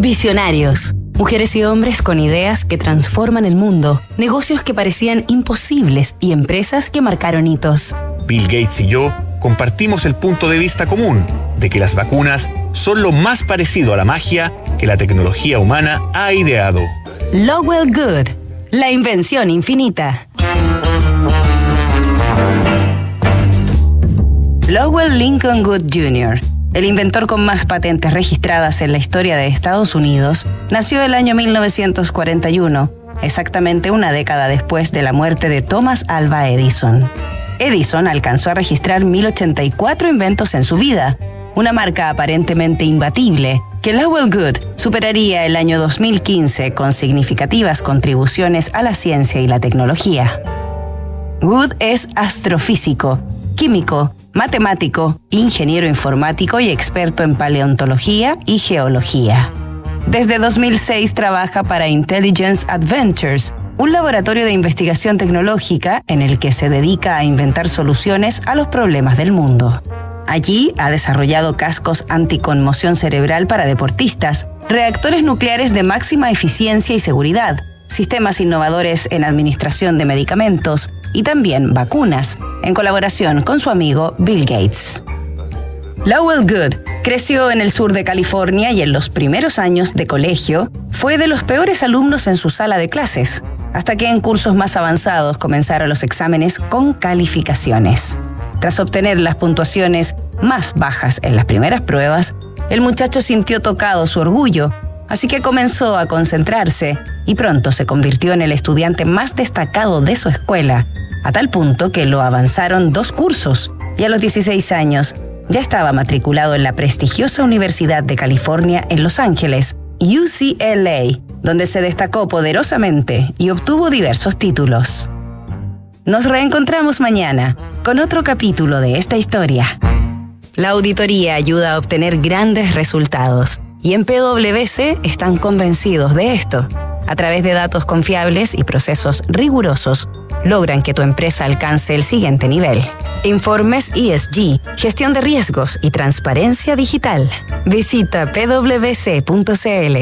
Visionarios. Mujeres y hombres con ideas que transforman el mundo, negocios que parecían imposibles y empresas que marcaron hitos. Bill Gates y yo compartimos el punto de vista común de que las vacunas son lo más parecido a la magia que la tecnología humana ha ideado. Lowell Good, la invención infinita. Lowell Lincoln Good Jr., el inventor con más patentes registradas en la historia de Estados Unidos, nació el año 1941, exactamente una década después de la muerte de Thomas Alva Edison. Edison alcanzó a registrar 1084 inventos en su vida, una marca aparentemente imbatible, que Lowell Good superaría el año 2015 con significativas contribuciones a la ciencia y la tecnología. Good es astrofísico, químico, matemático, ingeniero informático y experto en paleontología y geología. Desde 2006 trabaja para Intelligence Adventures, un laboratorio de investigación tecnológica en el que se dedica a inventar soluciones a los problemas del mundo. Allí ha desarrollado cascos anticonmoción cerebral para deportistas, reactores nucleares de máxima eficiencia y seguridad, sistemas innovadores en administración de medicamentos y también vacunas, en colaboración con su amigo Bill Gates. Lowell Good creció en el sur de California y en los primeros años de colegio fue de los peores alumnos en su sala de clases, hasta que en cursos más avanzados comenzaron los exámenes con calificaciones. Tras obtener las puntuaciones más bajas en las primeras pruebas, el muchacho sintió tocado su orgullo así que comenzó a concentrarse y pronto se convirtió en el estudiante más destacado de su escuela, a tal punto que lo avanzaron dos cursos y a los 16 años ya estaba matriculado en la prestigiosa Universidad de California en Los Ángeles, UCLA, donde se destacó poderosamente y obtuvo diversos títulos. Nos reencontramos mañana con otro capítulo de esta historia. La auditoría ayuda a obtener grandes resultados y en PwC están convencidos de esto. A través de datos confiables y procesos rigurosos, logran que tu empresa alcance el siguiente nivel. Informes ESG, gestión de riesgos y transparencia digital. Visita pwc.cl.